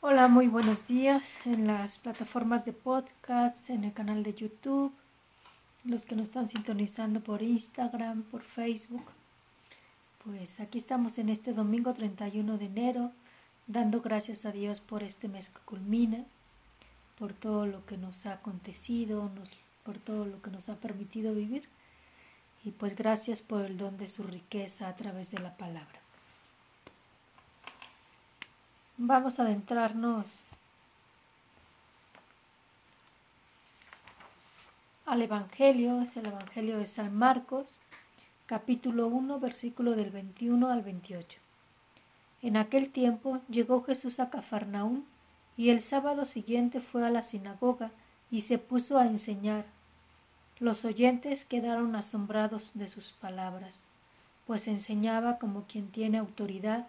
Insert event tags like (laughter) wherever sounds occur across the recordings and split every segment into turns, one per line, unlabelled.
Hola, muy buenos días en las plataformas de podcast, en el canal de YouTube, los que nos están sintonizando por Instagram, por Facebook. Pues aquí estamos en este domingo 31 de enero, dando gracias a Dios por este mes que culmina, por todo lo que nos ha acontecido, por todo lo que nos ha permitido vivir. Y pues gracias por el don de su riqueza a través de la palabra. Vamos a adentrarnos al Evangelio, es el Evangelio de San Marcos, capítulo 1, versículo del 21 al 28. En aquel tiempo llegó Jesús a Cafarnaúm y el sábado siguiente fue a la sinagoga y se puso a enseñar. Los oyentes quedaron asombrados de sus palabras, pues enseñaba como quien tiene autoridad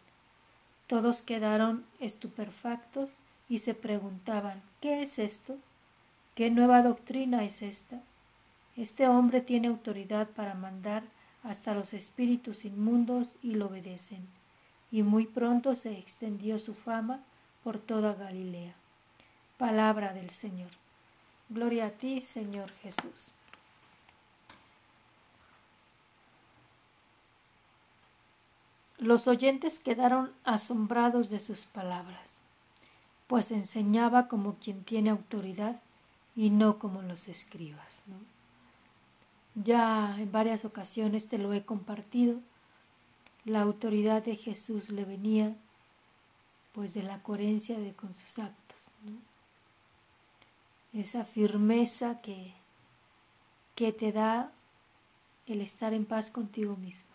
Todos quedaron estupefactos y se preguntaban ¿qué es esto? ¿Qué nueva doctrina es esta? Este hombre tiene autoridad para mandar hasta los espíritus inmundos y lo obedecen. Y muy pronto se extendió su fama por toda Galilea. Palabra del Señor. Gloria a ti, Señor Jesús. Los oyentes quedaron asombrados de sus palabras, pues enseñaba como quien tiene autoridad y no como los escribas. Ya en varias ocasiones te lo he compartido. La autoridad de Jesús le venía pues de la coherencia de con sus actos. Esa firmeza que, que te da el estar en paz contigo mismo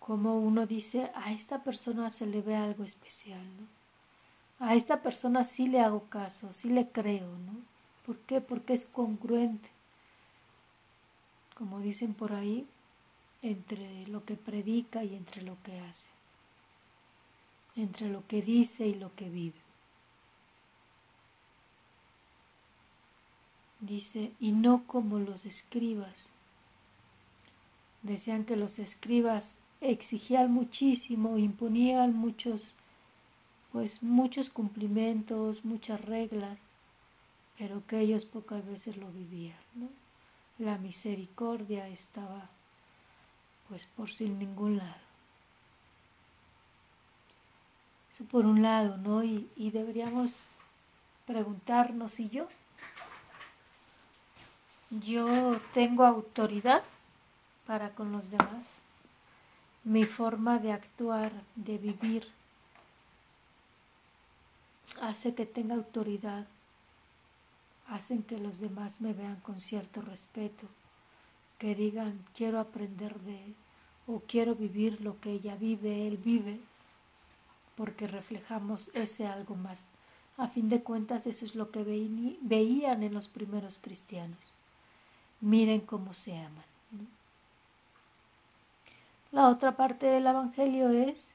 como uno dice, a esta persona se le ve algo especial, ¿no? A esta persona sí le hago caso, sí le creo, ¿no? ¿Por qué? Porque es congruente. Como dicen por ahí, entre lo que predica y entre lo que hace. Entre lo que dice y lo que vive. Dice, y no como los escribas. Decían que los escribas exigían muchísimo, imponían muchos, pues muchos cumplimientos, muchas reglas, pero que ellos pocas veces lo vivían. ¿no? La misericordia estaba pues por sin ningún lado. Eso por un lado, ¿no? Y, y deberíamos preguntarnos si yo, yo tengo autoridad para con los demás mi forma de actuar, de vivir, hace que tenga autoridad, hacen que los demás me vean con cierto respeto, que digan quiero aprender de él o quiero vivir lo que ella vive, él vive, porque reflejamos ese algo más. A fin de cuentas eso es lo que veían en los primeros cristianos. Miren cómo se aman. La otra parte del Evangelio es,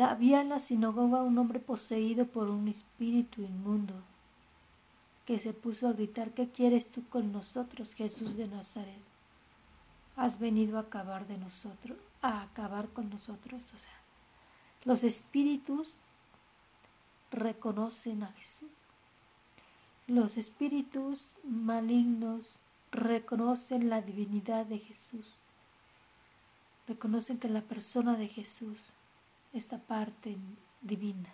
había en la sinagoga un hombre poseído por un espíritu inmundo que se puso a gritar, ¿qué quieres tú con nosotros, Jesús de Nazaret? ¿Has venido a acabar de nosotros, a acabar con nosotros? O sea, los espíritus reconocen a Jesús. Los espíritus malignos reconocen la divinidad de Jesús reconocen que la persona de Jesús, esta parte divina,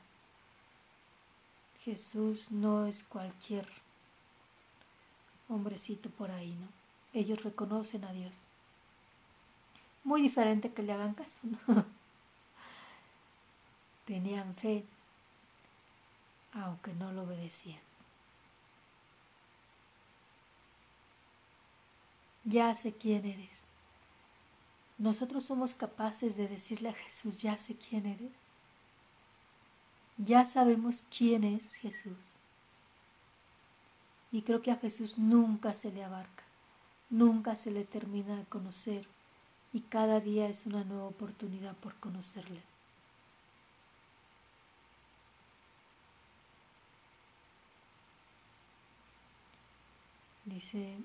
Jesús no es cualquier hombrecito por ahí, ¿no? Ellos reconocen a Dios. Muy diferente que le hagan caso, ¿no? (laughs) Tenían fe, aunque no lo obedecían. Ya sé quién eres. Nosotros somos capaces de decirle a Jesús, ya sé quién eres. Ya sabemos quién es Jesús. Y creo que a Jesús nunca se le abarca, nunca se le termina de conocer y cada día es una nueva oportunidad por conocerle. Dice,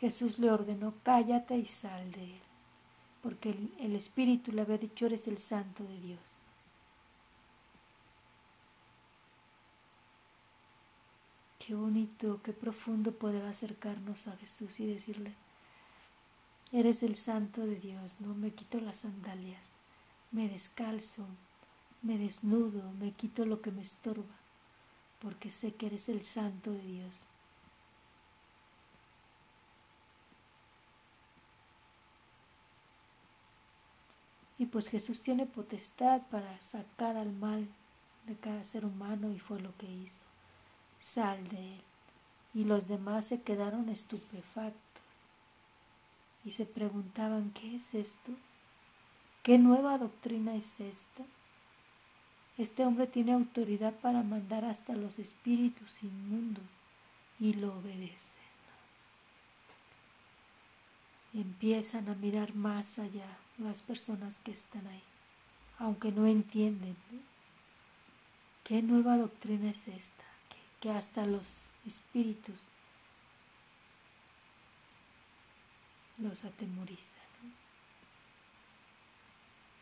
Jesús le ordenó, cállate y sal de él, porque el, Espíritu le había dicho, eres el santo de Dios. Qué bonito, qué profundo poder acercarnos a Jesús y decirle, eres el santo de Dios, no me quito las sandalias, me descalzo, me desnudo, me quito lo que me estorba, porque sé que eres el santo de Dios. Y pues Jesús tiene potestad para sacar al mal de cada ser humano y fue lo que hizo sal de él. Y los demás se quedaron estupefactos y se preguntaban, ¿qué es esto? ¿Qué nueva doctrina es esta? Este hombre tiene autoridad para mandar hasta los espíritus inmundos y lo empiezan a mirar más allá las personas que están ahí, aunque no entienden. ¿Qué nueva doctrina es esta? que hasta los espíritus los atemoriza.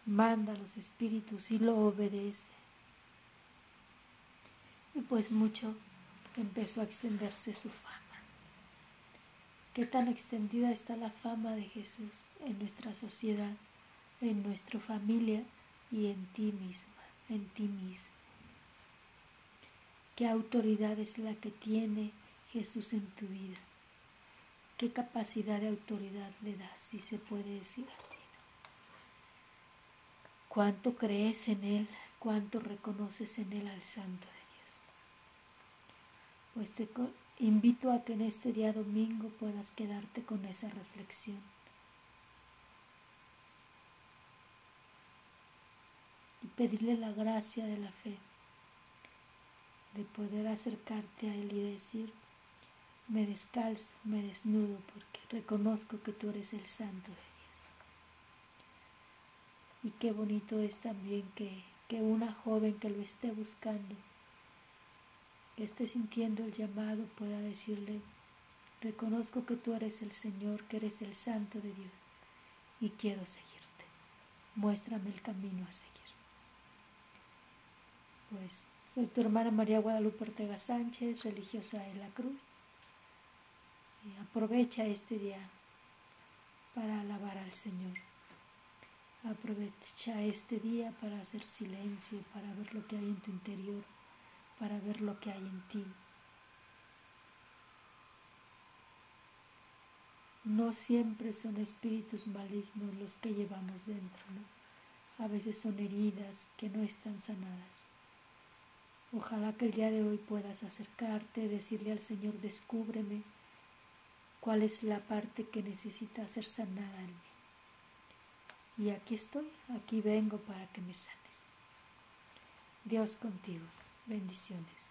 Manda a los espíritus y lo obedece. Y pues mucho empezó a extenderse su fama. Qué tan extendida está la fama de Jesús en nuestra sociedad, en nuestra familia y en ti misma, en ti mismo. ¿Qué autoridad es la que tiene Jesús en tu vida? ¿Qué capacidad de autoridad le das, si se puede decir así? ¿Cuánto crees en Él? ¿Cuánto reconoces en Él al Santo de Dios? Pues te invito a que en este día domingo puedas quedarte con esa reflexión. Y pedirle la gracia de la fe de poder acercarte a Él y decir, me descalzo, me desnudo, porque reconozco que tú eres el Santo de Dios. Y qué bonito es también que, que una joven que lo esté buscando, que esté sintiendo el llamado, pueda decirle, reconozco que tú eres el Señor, que eres el Santo de Dios, y quiero seguirte. Muéstrame el camino a seguir. Pues soy tu hermana María Guadalupe Ortega Sánchez, religiosa de la Cruz. Aprovecha este día para alabar al Señor. Aprovecha este día para hacer silencio, para ver lo que hay en tu interior, para ver lo que hay en ti. No siempre son espíritus malignos los que llevamos dentro, ¿no? A veces son heridas que no están sanadas. Ojalá que el día de hoy puedas acercarte, decirle al Señor, descúbreme cuál es la parte que necesita ser sanada en mí. Y aquí estoy, aquí vengo para que me sanes. Dios contigo. Bendiciones.